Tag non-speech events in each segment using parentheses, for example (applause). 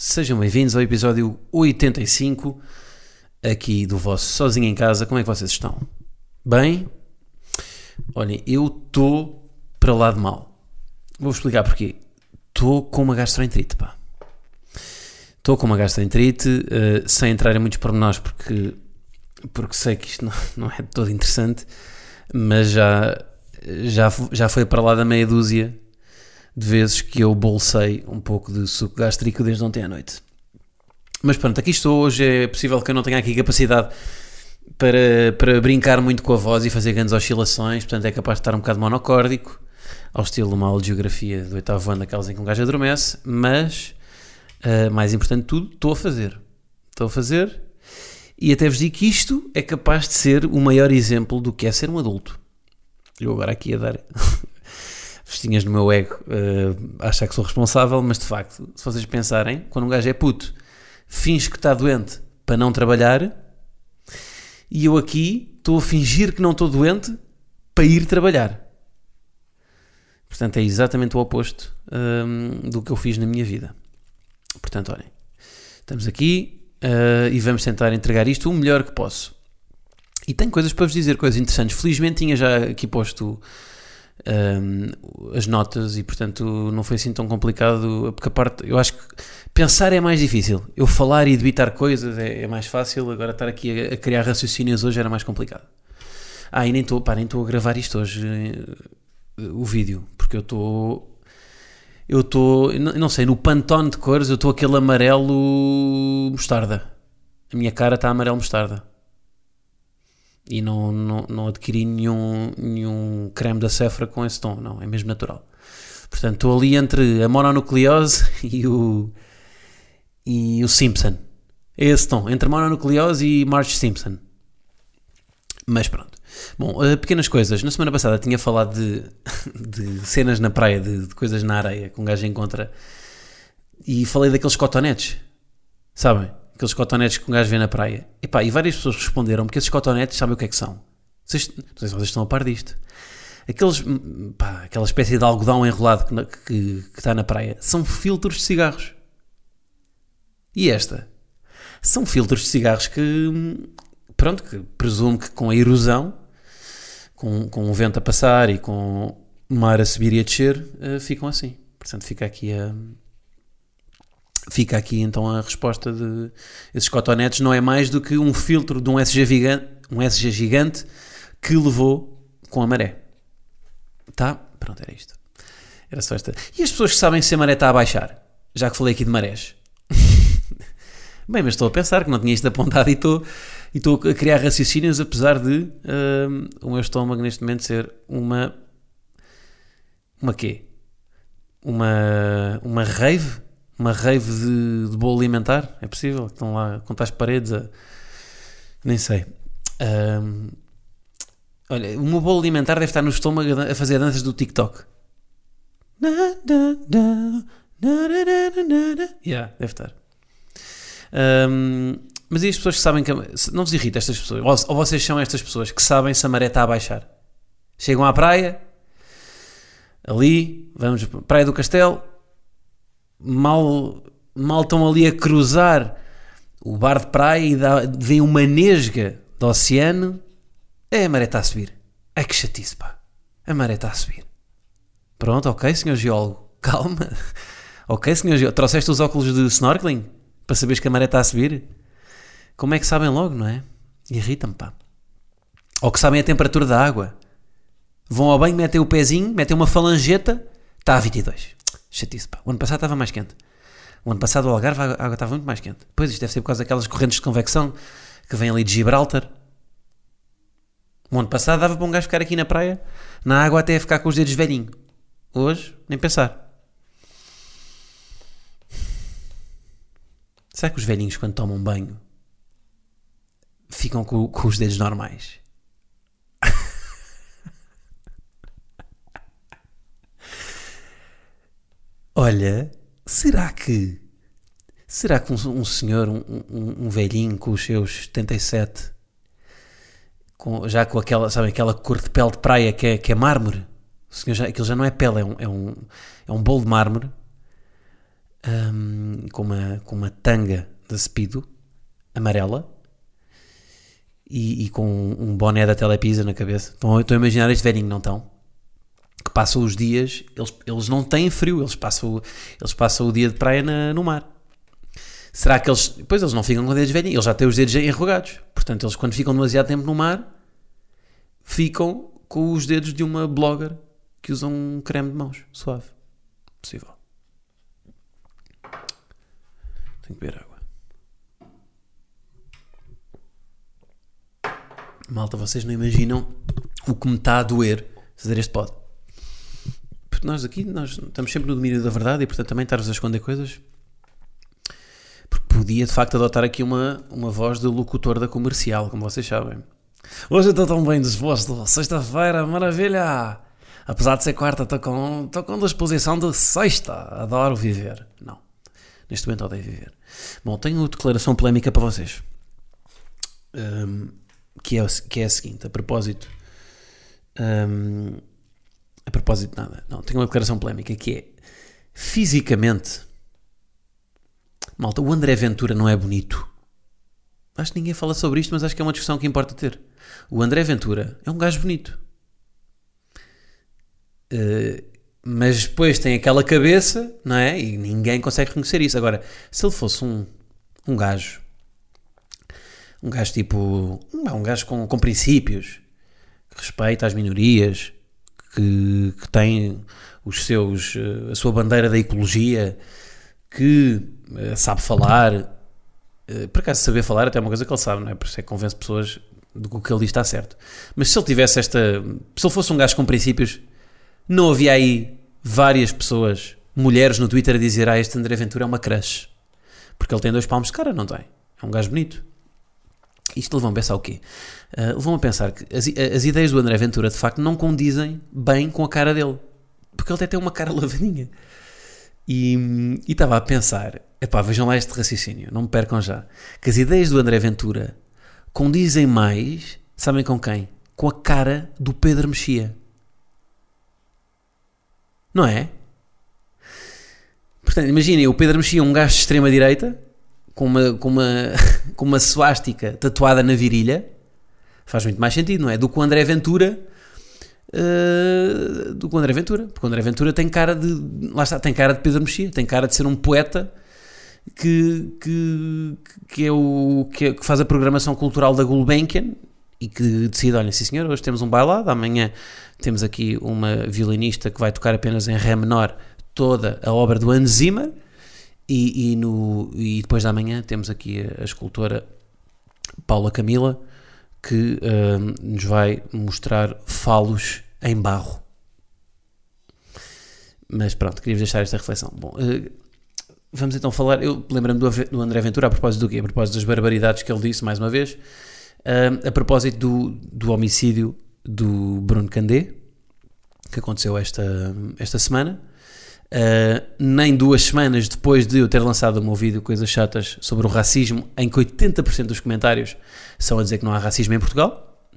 Sejam bem-vindos ao episódio 85 aqui do vosso Sozinho em Casa. Como é que vocês estão? Bem? Olhem, eu estou para lá de mal. Vou explicar porquê. Estou com uma gastroenterite, pá. Estou com uma gastroenterite, uh, sem entrar em muitos pormenores, porque, porque sei que isto (laughs) não, não é todo interessante, mas já, já, já foi para lá da meia dúzia de vezes que eu bolsei um pouco de suco gástrico desde ontem à noite. Mas pronto, aqui estou. Hoje é possível que eu não tenha aqui capacidade para, para brincar muito com a voz e fazer grandes oscilações, portanto é capaz de estar um bocado monocórdico, ao estilo de uma aula de geografia do oitavo ano, daquelas em que um gajo adormece, mas, uh, mais importante de tudo, estou a fazer. Estou a fazer e até vos digo que isto é capaz de ser o maior exemplo do que é ser um adulto. Eu agora aqui a dar festinhas no meu ego uh, achar que sou responsável, mas de facto, se vocês pensarem, quando um gajo é puto, finge que está doente para não trabalhar, e eu aqui estou a fingir que não estou doente para ir trabalhar. Portanto, é exatamente o oposto um, ehm, do que eu fiz na minha vida. Portanto, olhem, estamos aqui uh, e vamos tentar entregar isto o melhor que posso. E tenho coisas para vos dizer, coisas interessantes. Felizmente tinha já aqui posto um, as notas e portanto não foi assim tão complicado porque a parte, eu acho que pensar é mais difícil. Eu falar e debitar coisas é, é mais fácil. Agora estar aqui a, a, criar raciocínios hoje era mais complicado. Ah e nem estou a gravar isto hoje eh, o vídeo porque eu estou eu estou, não sei, no pantone de cores eu estou aquele amarelo mostarda. A minha cara está amarelo mostarda e não, não, não adquiri nenhum, nenhum creme da Sephora com esse tom, não, é mesmo natural. Portanto, estou ali entre a mononucleose (laughs) e o, e o Simpson. É esse tom, entre mononucleose e Marge Simpson. Mas pronto. Bom, uh, pequenas coisas. Na semana passada tinha falado de, (laughs) de cenas na praia, de, de, coisas na areia que um gajo encontra. E falei daqueles cotonetes. Sabem? Aqueles cotonetes que um gajo vê na praia. E, pá, e várias pessoas responderam que esses cotonetes sabem o que é que são. Vocês, não sei se vocês estão a par disto. Aqueles, pá, aquela espécie de algodão enrolado que, que, que está na praia são filtros de cigarros. E esta? São filtros de cigarros que, pronto, que presumo que com a erosão, com, com o vento a passar e com o mar a subir e a descer, uh, ficam assim. Portanto, fica aqui a Fica aqui então a resposta de esses cotonetes não é mais do que um filtro de um SG gigante, um SG gigante que levou com a maré. Tá? Pronto, era isto. Era só esta. E as pessoas que sabem se a maré está a baixar? Já que falei aqui de marés. (laughs) Bem, mas estou a pensar que não tinha isto apontado e estou, e estou a criar raciocínios apesar de uh, o meu estômago neste momento ser uma... Uma quê? Uma, uma rave uma rave de, de bolo alimentar? É possível? Estão lá contar as paredes a... Nem sei. Um, olha, o meu bolo alimentar deve estar no estômago a fazer danças do TikTok. Yeah, deve estar. Um, mas e as pessoas que sabem que. Não vos irrita estas pessoas? Ou vocês são estas pessoas que sabem se a maré está a baixar? Chegam à praia, ali, vamos, Praia do Castelo, mal, mal estão ali a cruzar o bar de praia e dá, vem uma nesga do oceano. É, a maré está a subir. Ai que chatice, pá. A maré está a subir. Pronto, ok, senhor geólogo. (laughs) Calma. Ok, senhor geólogo. Trouxeste os óculos de snorkeling? Para saberes que a maré está a subir? Como é que sabem logo, não é? Irrita-me, pá. Ou que sabem a temperatura da água. Vão ao banho, metem o pezinho, metem uma falangeta, está a 22. Chatice, pá. O ano passado estava mais quente. O ano passado o Algarve a água estava muito mais quente. Pois isto deve ser por causa daquelas correntes de convecção que vêm ali de Gibraltar. O ano passado dava para um gajo ficar aqui na praia, na água até ficar com os dedos velhinho. Hoje, nem pensar. Será que os velhinhos, quando tomam banho, ficam com, com os dedos normais? Olha, será que. Será que um, um senhor, um, um, um, velhinho com os seus 77, com, já com aquela, sabe, aquela cor de pele de praia que é, que é mármore, o senhor já, aquilo já não é pele, é um, é um, é um bolo de mármore um, com, uma, com uma tanga de speedo amarela e, e, com um boné da Telepisa na cabeça. Estão, estão a imaginar este velhinho, não estão? Que passam os dias, eles, eles não têm frio, eles passam, eles passam o dia de praia na, no mar. Será que eles. Pois eles não ficam com dedos velhinhos, eles já têm os dedos enrugados. Portanto, eles quando ficam demasiado tempo no mar, ficam com os dedos de uma blogger que usa um creme de mãos suave. Possível. Tenho que beber água. Malta, vocês não imaginam o que me está a doer fazer este pod. Porque nós aqui nós estamos sempre no domínio da verdade e portanto também estar-vos a esconder coisas. Porque podia de facto adotar aqui uma, uma voz de locutor da comercial, como vocês sabem. Hoje eu estou tão bem disposto. Sexta-feira, maravilha! Apesar de ser quarta, estou com, estou com disposição de sexta. Adoro viver. Não. Neste momento odeio viver. Bom, tenho uma declaração polémica para vocês. Um, que, é, que é a seguinte, a propósito. Um, a propósito de nada. Não, tenho uma declaração polémica que é fisicamente. Malta, o André Ventura não é bonito. Acho que ninguém fala sobre isto, mas acho que é uma discussão que importa ter. O André Ventura é um gajo bonito. Uh, mas depois tem aquela cabeça, não é? E ninguém consegue reconhecer isso. Agora, se ele fosse um, um gajo, um gajo tipo, um gajo com, com princípios, que respeita as minorias, que, que tem os seus, eh, a sua bandeira da ecologia, que uh, sabe falar, uh, por acaso saber falar até é uma coisa que ele sabe, não é? Por isso é que convence pessoas de que o que ele diz está certo. Mas se ele tivesse esta, se ele fosse um gajo com princípios, não havia aí várias pessoas, mulheres no Twitter a dizer: Ah, este André Ventura é uma crush. Porque ele tem dois palmos de cara, não tem? É um gajo bonito. Isto levou a pensar o quê? Uh, levou a pensar que as, as, ideias do André Ventura de facto não condizem bem com a cara dele. Porque ele até tem uma cara (laughs) lavadinha. E estava a pensar, epá, vejam lá este raciocínio, não me percam já, que as ideias do André Ventura condizem mais, sabem com quem? Com a cara do Pedro Mexia. Não é? Portanto, imaginem, o Pedro Mexia, um gajo de extrema-direita, com uma, com, uma, (laughs) com uma suástica tatuada na virilha, faz muito mais sentido, não é? Do que o André Ventura. Uh, do que o André Ventura. Porque o André Ventura tem cara de. Lá está, tem cara de Pedro Mexia, tem cara de ser um poeta que, que, que é o que, é, que faz a programação cultural da Gulbenkian e que decide, olha, sim senhor, hoje temos um bailado, amanhã temos aqui uma violinista que vai tocar apenas em Ré menor toda a obra do Hans Zimmer. E, e, no, e depois da manhã temos aqui a, a escultora Paula Camila que uh, nos vai mostrar falos em barro. Mas pronto, queria deixar esta reflexão. Bom, uh, vamos então falar. Eu lembro-me do, do, André Ventura a propósito do quê? A propósito das barbaridades que ele disse, mais uma vez, uh, a propósito do, do homicídio do Bruno Candé, que aconteceu esta, esta semana. Uh, nem duas semanas depois de eu ter lançado o meu vídeo Coisas Chatas sobre o racismo, em que 80% dos comentários são a dizer que não há racismo em Portugal.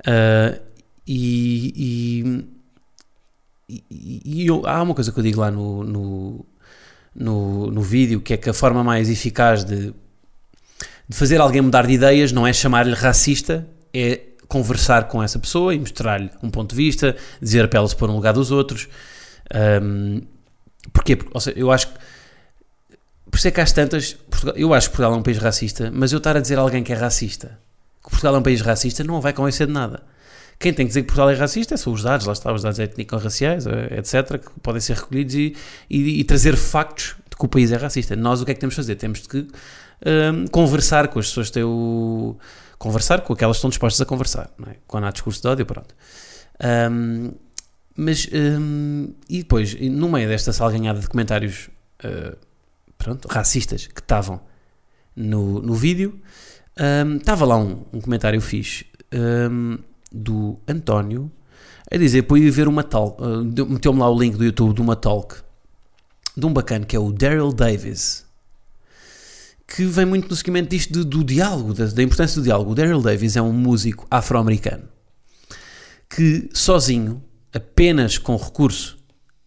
Uh, e, e, e eu, há uma coisa que eu digo lá no, no, no, no vídeo que é que a forma mais eficaz de, de fazer alguém mudar de ideias não é chamar-lhe racista, é conversar com essa pessoa e mostrar-lhe um ponto de vista, dizer para ela se pôr no lugar dos outros. Um, porquê? Porque, seja, eu acho que. Por isso é que há tantas. Portugal, eu acho que Portugal é um país racista, mas eu estar a dizer a alguém que é racista que Portugal é um país racista não vai convencer de nada. Quem tem que dizer que Portugal é racista são os dados, lá está, os dados étnico-raciais, eh, etc., que podem ser recolhidos e, e, e, trazer factos de que o país é racista. Nós o que é que temos de fazer? Temos de um, conversar com as pessoas que têm o conversar com aquelas que estão dispostas a conversar, é? quando há discurso de ódio, pronto. Um, mas, um, e depois, no meio desta salganhada de comentários uh, pronto, racistas que estavam no, no vídeo. Um, estava lá um, um comentário fixe um, do António a dizer para ver uma talk, uh, meteu-me lá o link do YouTube de uma talk de um bacana que é o Daryl Davis, que vem muito no seguimento disto de, do diálogo, da, da, importância do diálogo. O Daryl Davis é um músico afro-americano que sozinho, apenas com recurso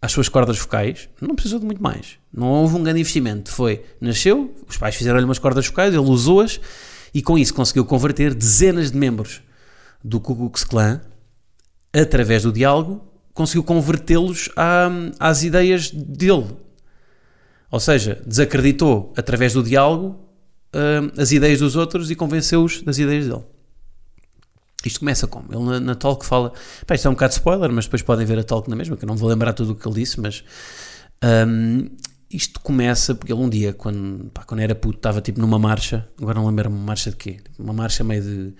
às suas cordas vocais, não precisou de muito mais. Não houve um grande investimento. Foi, nasceu, os pais fizeram-lhe umas cordas vocais, ele usou-as e com isso conseguiu converter dezenas de membros do Ku Klux Klan através do diálogo, conseguiu convertê-los às ideias dele. Ou seja, desacreditou através do diálogo uh, as ideias dos outros e convenceu-os das ideias dele. Isto começa como? Ele na, na talk fala. Pá, isto é um bocado spoiler, mas depois podem ver a talk na mesma, que eu não vou lembrar tudo o que ele disse, mas. Um, isto começa porque ele um dia, quando, pá, quando era puto, estava tipo numa marcha. Agora não lembro-me, marcha de quê? Uma marcha meio de.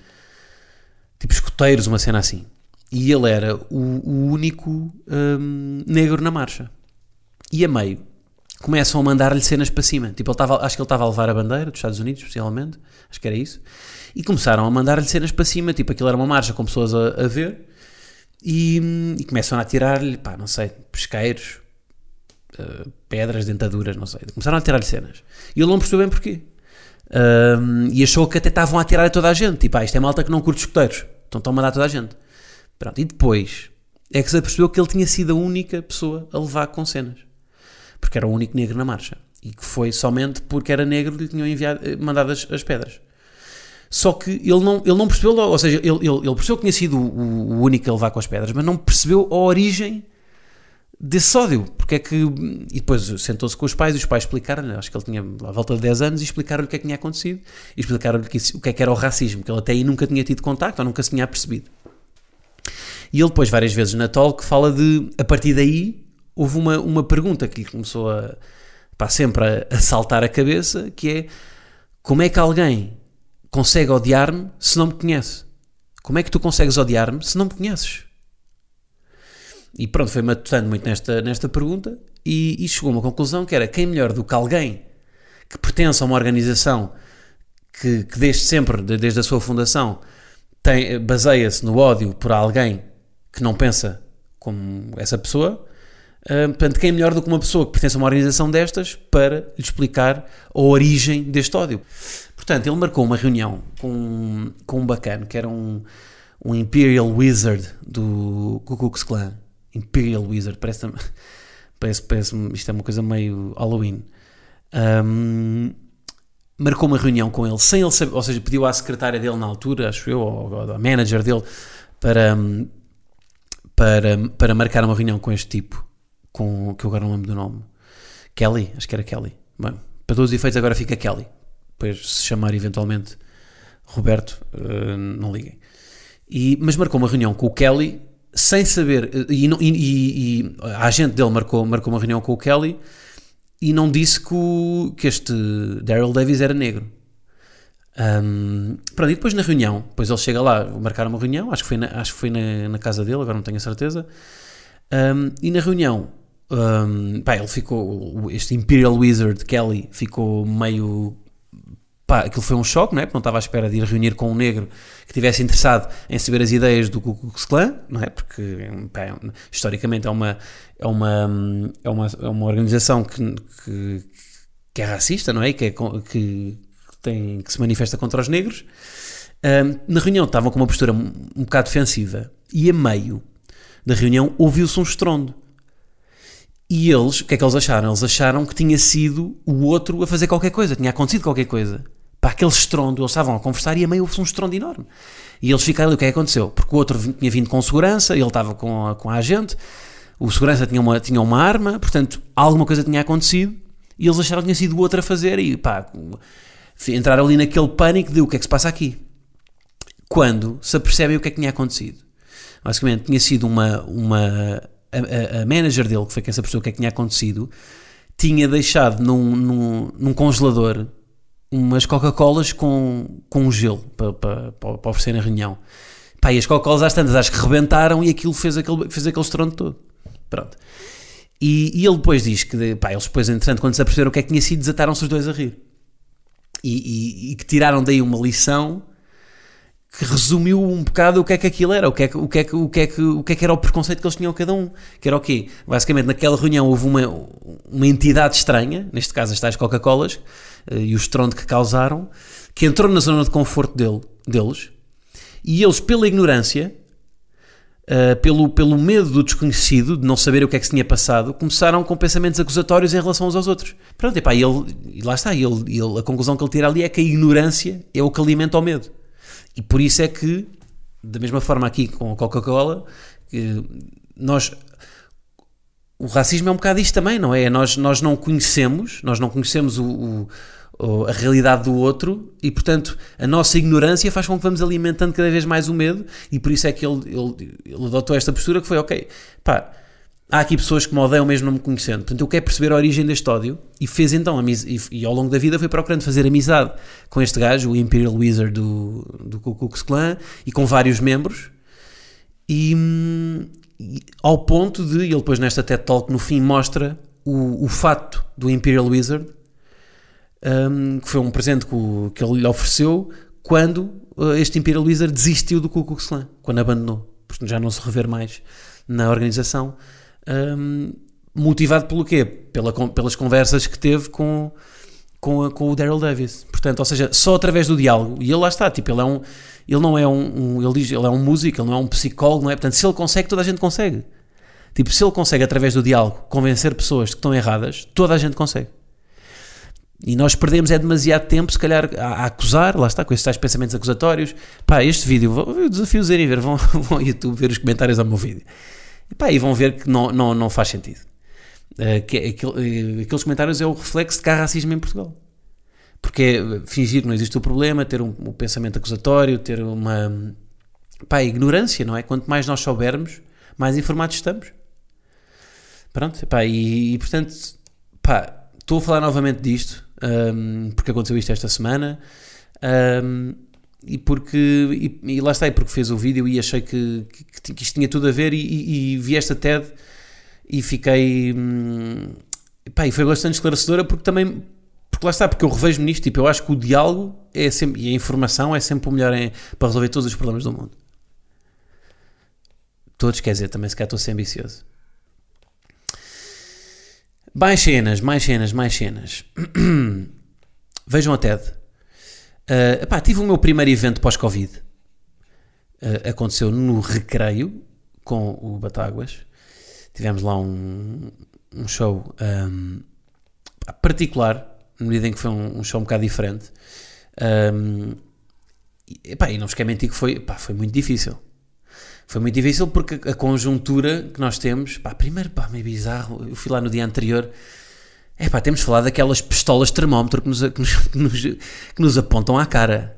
Tipo escoteiros, uma cena assim. E ele era o, o único um, negro na marcha. E a meio começam a mandar-lhe cenas para cima. Tipo, ele estava, acho que ele estava a levar a bandeira dos Estados Unidos, especialmente. Acho que era isso. E começaram a mandar-lhe cenas para cima. Tipo, aquilo era uma marcha com pessoas a, a ver. E, e, começam a tirar-lhe, pá, não sei, pesqueiros, uh, pedras, dentaduras, não sei. Começaram a tirar-lhe cenas. E ele não percebeu bem porquê. Um, e achou que até estavam a tirar a toda a gente. Tipo, ah, isto é malta que não curte escuteiros. Então estão a mandar toda a gente. Pronto, e depois é que se apercebeu que ele tinha sido a única pessoa a levar com cenas. Porque era o único negro na marcha. E que foi somente porque era negro que lhe tinham enviado, eh, mandado as, as pedras. Só que ele não, ele não percebeu, ou seja, ele, ele, ele percebeu que tinha sido o, o, único a levar com as pedras, mas não percebeu a origem desse ódio. Porque é que. E depois sentou-se com os pais e os pais explicaram-lhe, acho que ele tinha à volta de 10 anos, e explicaram-lhe o que é que tinha acontecido e explicaram-lhe o que é que era o racismo, que ele até aí nunca tinha tido contacto ou nunca se tinha percebido. E ele depois, várias vezes na talk, fala de, a partir daí, houve uma, uma pergunta que lhe começou a, pá, sempre a, a saltar a cabeça, que é, como é que alguém consegue odiar-me se não me conhece? Como é que tu consegues odiar-me se não me conheces? E pronto, foi matutando muito nesta, nesta pergunta e, e, chegou a uma conclusão que era quem melhor do que alguém que pertence a uma organização que, que desde sempre, desde a sua fundação, baseia-se no ódio por alguém que não pensa como essa pessoa. Uh, portanto, quem é melhor do que uma pessoa que pertence a uma organização destas para lhe explicar a origem deste ódio? Portanto, ele marcou uma reunião com, com um bacana que era um, um Imperial Wizard do Ku Klux Klan. Imperial Wizard, parece, parece, parece isto é uma coisa meio Halloween. Um, marcou uma reunião com ele sem ele saber, ou seja, pediu à secretária dele na altura, acho eu, ou, ou à manager dele, para, para, para marcar uma reunião com este tipo, com, que eu agora não lembro do nome. Kelly, acho que era Kelly. Bem, para todos os efeitos agora fica Kelly. Depois se chamar eventualmente Roberto, uh, não liguem. E, mas marcou uma reunião com o Kelly sem saber, eh, e, e, e, a agente dele marcou, marcou uma reunião com o Kelly e não disse que, o, que este Daryl Davis era negro. Um, pronto, e depois na reunião, depois ele chega lá, marcar uma reunião, acho que foi na, acho que foi na, na casa dele, agora não tenho a certeza. Um, e na reunião, um, pá, ele ficou, este Imperial Wizard Kelly ficou meio pá, aquilo foi um choque, não é? Porque não estava à espera de ir reunir com um negro que estivesse interessado em saber as ideias do Ku Klux Klan, não é? Porque, pá, é historicamente é uma, é uma, é uma, é uma organização que, que, que é racista, não é? Que, é, que, tem, que se manifesta contra os negros. Um, na reunião estavam com uma postura um, um bocado defensiva e a meio da reunião ouviu-se um estrondo. E eles, o que é que eles acharam? Eles acharam que tinha sido o outro a fazer qualquer coisa, tinha acontecido qualquer coisa para aquele estrondo, eles estavam a conversar e a meio houve um estrondo enorme. E eles ficaram ali, o que é que aconteceu? Porque o outro tinha vindo com segurança, ele estava com a, com a agente, o segurança tinha uma, tinha uma arma, portanto, alguma coisa tinha acontecido e eles acharam que tinha sido o outro a fazer e pá, entraram ali naquele pânico de o que é que se passa aqui. Quando se apercebem o que é que tinha acontecido. Basicamente, tinha sido uma. uma a, a, manager dele, que foi quem se apercebeu o que é que tinha acontecido, tinha deixado num, num, num congelador umas Coca-Colas com, com gelo para, para, para oferecer na reunião. Pá, e as Coca-Colas às tantas acho que rebentaram e aquilo fez aquele, fez aquele estrondo todo. Pronto. E, e ele depois diz que, pá, eles depois, entretanto, quando se aperceberam o que é que tinha sido, desataram-se os dois a rir. E, e, e que tiraram daí uma lição que resumiu um bocado o que é que aquilo era, o que é que, o que, é que, o que, é que, o que, é que era o preconceito que eles tinham cada um. Que era o quê? Basicamente, naquela reunião houve uma, uma entidade estranha, neste caso as tais Coca-Colas, eh, e o estrondo que causaram, que entrou na zona de conforto dele, deles, e eles, pela ignorância, Uh, pelo, pelo medo do desconhecido, de não saber o que é que se tinha passado, começaram com pensamentos acusatórios em relação aos outros. Pronto, e, ele, e lá está, ele, ele, a conclusão que ele tira ali é que a ignorância é o que alimenta o medo. E por isso é que, da mesma forma aqui com a Coca-Cola, nós. O racismo é um bocado isto também, não é? Nós, nós não conhecemos, nós não conhecemos o, o, a realidade do outro e, portanto, a nossa ignorância faz com que vamos alimentando cada vez mais o medo e por isso é que ele, ele, ele adotou esta postura que foi, ok, pá, há aqui pessoas que me odeiam mesmo não me conhecendo. Portanto, eu quero perceber a origem deste ódio e fez então, e, e, ao longo da vida foi procurando fazer amizade com este gajo, o Imperial Wizard do, do Ku Klux Klan e com vários membros. E, e, ao ponto de, ele depois nesta TED Talk no fim mostra o, o fato do Imperial Wizard, um, que foi um presente que, o, que ele lhe ofereceu quando uh, este Imperial Wizard desistiu do Ku Klux Klan, quando abandonou, porque já não se rever mais na organização um, motivado pelo quê? Pela, pelas conversas que teve com, com, a, com o Daryl Davis. Portanto, ou seja, só através do diálogo. E ele lá está, tipo, ele é um. Ele não é um, um, ele diz, ele é um músico, ele não é um psicólogo, não é? Portanto, se ele consegue, toda a gente consegue. Tipo, se ele consegue através do diálogo convencer pessoas que estão erradas, toda a gente consegue. E nós perdemos é demasiado tempo, se calhar, a, a acusar, lá está, com esses tais pensamentos acusatórios. Pá, este vídeo, eu desafio-os a irem ver, vão, (laughs) vão ao YouTube ver os comentários ao meu vídeo. E, pá, e vão ver que não, não, não faz sentido. Uh, que, é uh, aqueles comentários é o reflexo de que há racismo em Portugal. Porque é fingir que não existe o problema, ter um, um pensamento acusatório, ter uma pá, ignorância, não é? Quanto mais nós soubermos, mais informados estamos. Pronto, pá, e, e portanto, pá, estou a falar novamente disto, um, porque aconteceu isto esta semana. Um, e porque e, e, lá está, e porque fez o vídeo e achei que, que, que isto tinha tudo a ver e, e, e vi esta TED e fiquei hum, pá, e foi bastante esclarecedora porque também porque lá está, porque eu revejo-me nisto tipo, eu acho que o diálogo é sempre, e a informação é sempre o melhor em, para resolver todos os problemas do mundo. Todos, quer dizer, também se calhar estou a ser ambicioso. Mais cenas, mais cenas, mais cenas. (clears throat) Vejam a TED Uh, tive o meu primeiro evento pós-Covid. Uh, aconteceu no Recreio com o Batáguas. Tivemos lá um, um show um, particular, na medida em que foi um, um show um bocado diferente. Um, e, e não vos quero mentir que foi, foi muito difícil. Foi muito difícil porque a conjuntura que nós temos, pá, primeiro, pá, meio bizarro. Eu fui lá no dia anterior é pá, temos falado daquelas pistolas de termómetro que nos, que nos, que nos, que nos apontam à cara.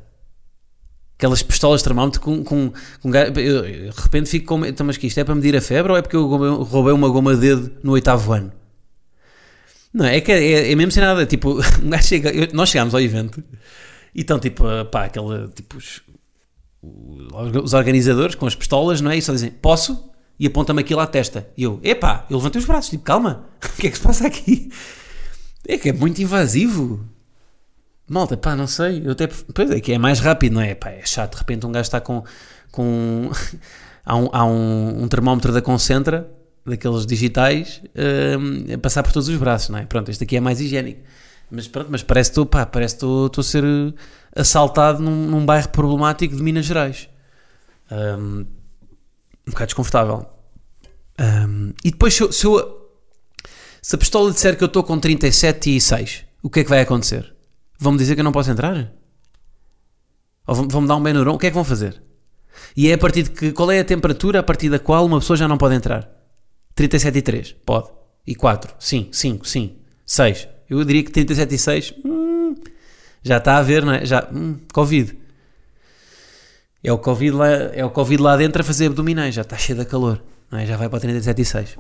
Aquelas pistolas de termómetro com. com, com eu, de repente fico com. Então, mas que isto é para medir a febre ou é porque eu roubei uma goma de dedo no oitavo ano? Não, é que é, é mesmo sem nada. Tipo, (laughs) chega, eu, nós chegámos ao evento e estão tipo, pá, aquela. Tipo, os, os organizadores com as pistolas, não é? E só dizem, posso? E aponta-me aquilo à testa. E eu, epá, eu levantei os braços, tipo, calma, (laughs) o que é que se passa aqui? É que é muito invasivo. Malta, pá, não sei. Eu até, pois é que é mais rápido, não é? Pá, é chato. De repente um gajo está com. com (laughs) há um, há um, um termómetro da Concentra, daqueles digitais, um, a passar por todos os braços, não é? Pronto, este aqui é mais higiênico. Mas pronto, mas parece que estou, a ser assaltado num, num, bairro problemático de Minas Gerais. Um, um bocado desconfortável. Um, e depois, se eu, se eu se a pistola disser que eu estou com 37 e 6, o que é que vai acontecer? Vão-me dizer que eu não posso entrar? Ou vão-me dar um Benuron? O que é que vão fazer? E é a partir de que. Qual é a temperatura a partir da qual uma pessoa já não pode entrar? 37 e 3, pode. E 4, sim, 5, sim. 6. Eu diria que 37 e 6, hum, já está a ver, não é? Já, hum, Covid. É o COVID, lá, é o COVID lá dentro a fazer abdominais, já está cheio de calor, é? Já vai para 37 e 6.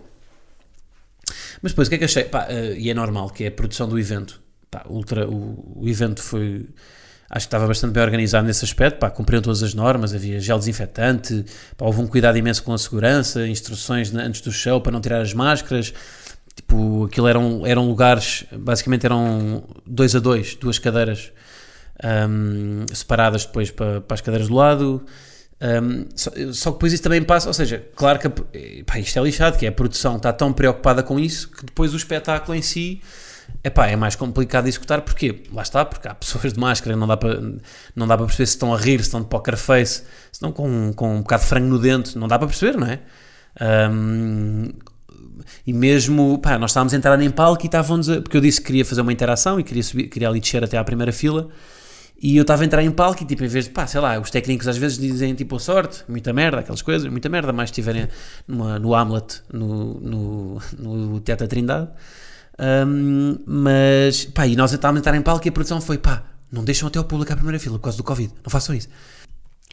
Mas depois o que é que achei? Pá, uh, e é normal, que é a produção do evento. Pá, ultra, o, o evento foi. Acho que estava bastante bem organizado nesse aspecto, pá, cumpriram todas as normas, havia gel desinfetante, pá, houve um cuidado imenso com a segurança, instruções antes do show para não tirar as máscaras, Tipo, aquilo eram, eram lugares, basicamente eram dois a dois, duas cadeiras um, separadas depois para, para as cadeiras do lado. Um, só, só, que depois isso também passa, ou seja, claro que pá, isto é lixado, que é a produção está tão preocupada com isso que depois o espetáculo em si epá, é mais complicado de executar, porquê? Lá está, porque há pessoas de máscara, não dá para, não dá para perceber se estão a rir, se estão de poker face, se estão com, com um bocado de frango no dente, não dá para perceber, não é? Um, e mesmo, pá, nós estávamos a entrar em palco e estavam porque eu disse que queria fazer uma interação e queria, subir, queria ali descer até à primeira fila, e eu estava a entrar em palco e, tipo, em vez de, pá, sei lá, os técnicos às vezes dizem, tipo, sorte, muita merda, aquelas coisas, muita merda, mais estiverem no Hamlet, no, no, no Teatro da Trindade. Um, mas, pá, e nós estávamos a entrar em palco e a produção foi, pá, não deixam até o público à primeira fila por causa do Covid, não façam isso.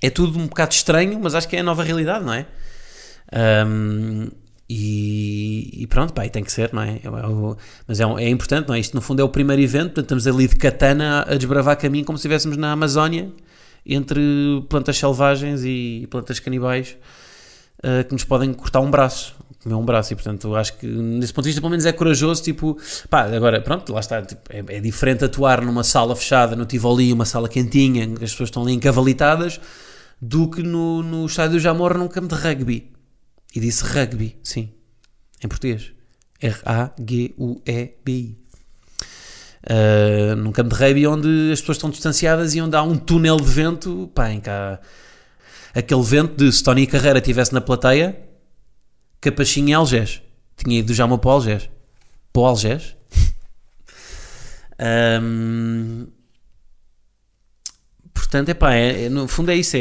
É tudo um bocado estranho, mas acho que é a nova realidade, não é? Um, e, e, pronto, pá, e tem que ser, não é? é, mas é, é, importante, não é? Isto no fundo é o primeiro evento, portanto estamos ali de katana a desbravar caminho como se estivéssemos na Amazónia, entre plantas selvagens e plantas canibais uh, que nos podem cortar um braço, comer um braço, e portanto acho que nesse ponto de vista pelo menos é corajoso, tipo, pá, agora pronto, lá está, tipo, é, é, diferente atuar numa sala fechada no Tivoli, uma sala quentinha, as pessoas estão ali encavalitadas, do que no, no estádio Jamor num campo de rugby e disse rugby, sim, em português. R-A-G-U-E-B-I. Uh, num campo de rugby onde as pessoas estão distanciadas e onde há um túnel de vento, pá, em cá, aquele vento de se Tony Carreira estivesse na plateia, Capachinho e Algés. Tinha ido já para o Algés. Para o Algés. (laughs) um, Portanto, epá, é, é, no fundo é isso, é,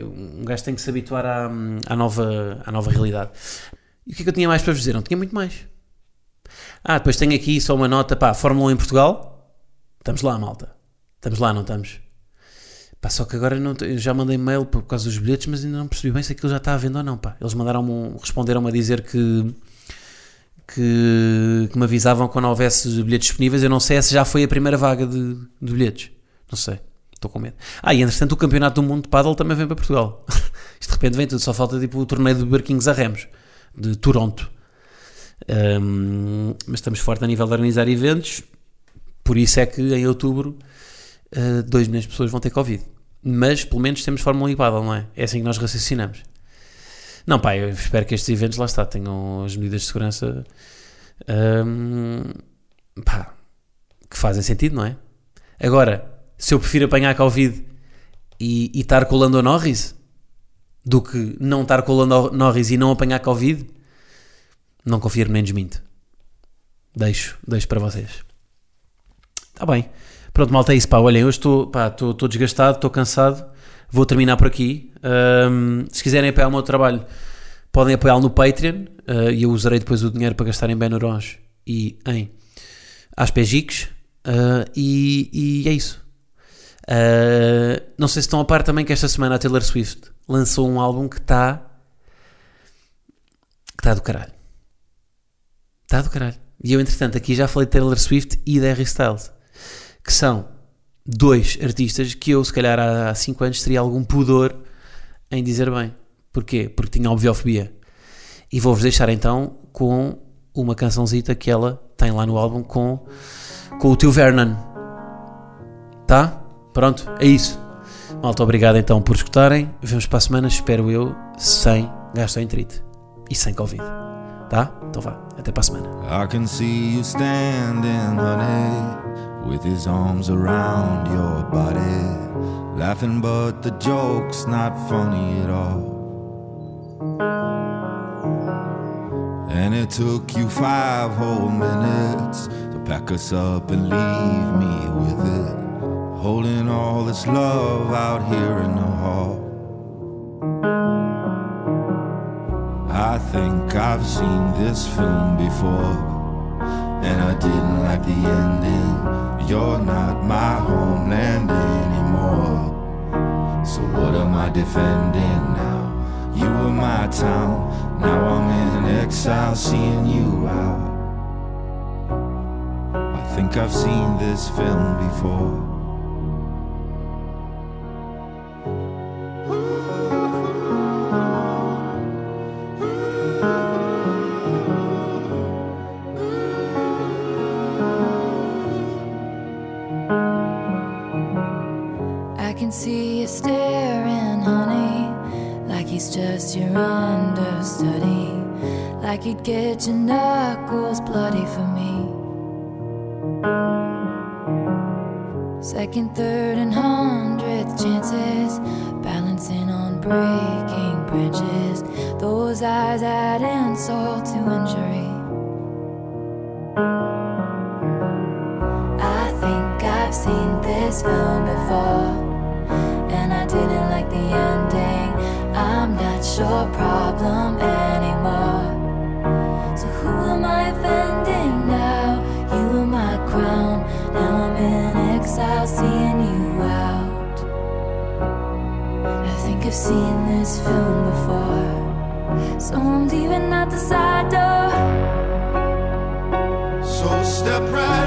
é, um gajo tem que se habituar à, à, nova, à nova realidade. E o que é que eu tinha mais para vos dizer? Não tinha muito mais. Ah, depois tenho aqui só uma nota, pá, Fórmula 1 em Portugal, estamos lá, malta. Estamos lá, não estamos? Pá, só que agora não, eu já mandei mail por causa dos bilhetes, mas ainda não percebi bem se aquilo já está à venda ou não, pá. Eles mandaram responderam-me a dizer que, que, que, me avisavam quando houvesse bilhetes disponíveis. Eu não sei se já foi a primeira vaga de, de bilhetes. Não sei. Estou com medo. Ah, e entretanto o Campeonato do Mundo de Paddle também vem para Portugal. (laughs) Isto de repente vem tudo, só falta tipo o torneio de barquinhos a remos, de Toronto. Um, mas estamos fortes a nível de organizar eventos, por isso é que em outubro 2 uh, milhões de pessoas vão ter Covid. Mas pelo menos temos Fórmula 1 e Paddle, não é? É assim que nós raciocinamos. Não, pá, eu espero que estes eventos lá está, tenham as medidas de segurança um, pá, que fazem sentido, não é? Agora, se eu prefiro apanhar Covid e, e estar com o Lando Norris do que não estar com o Lando Norris e não apanhar Covid, não confirmo nem desminto. Deixo, deixo para vocês. Está bem. Pronto, malta, é isso. Pá, olhem, eu estou, estou, desgastado, estou cansado. Vou terminar por aqui. Um, se quiserem apoiar o meu trabalho, podem apoiá-lo no Patreon. Uh, e eu usarei depois o dinheiro para gastar em Benurons e em Aspegiques. Uh, e, e é isso. Uh, não sei se estão a par também que esta semana a Taylor Swift lançou um álbum que está. que está do caralho. Está do caralho. E eu, entretanto, aqui já falei de Taylor Swift e de Harry Styles, que são dois artistas que eu, se calhar, há 5 anos teria algum pudor em dizer bem. Porquê? Porque tinha obviofobia. E vou-vos deixar então com uma cançãozita que ela tem lá no álbum com, com o tio Vernon. Tá? Pronto, é isso. Malta, obrigado então por escutarem. Vemos para a semana, espero eu, sem gastroenterite e sem Covid. Tá? Então vá, até para a semana. I can see you standing, honey, with his arms around your body, laughing, but the joke's not funny at all. And it took you five whole minutes to pack us up and leave me with it. Holding all this love out here in the hall. I think I've seen this film before, and I didn't like the ending. You're not my homeland anymore. So, what am I defending now? You were my town, now I'm in exile, seeing you out. I think I've seen this film before. Like he'd get your knuckles bloody for me. Second, third, and hundredth chances, balancing on breaking branches. Those eyes add insult to injury. I think I've seen this film before, and I didn't like the ending. I'm not your problem exile, seeing you out. I think I've seen this film before. So I'm leaving out the side door. So step right.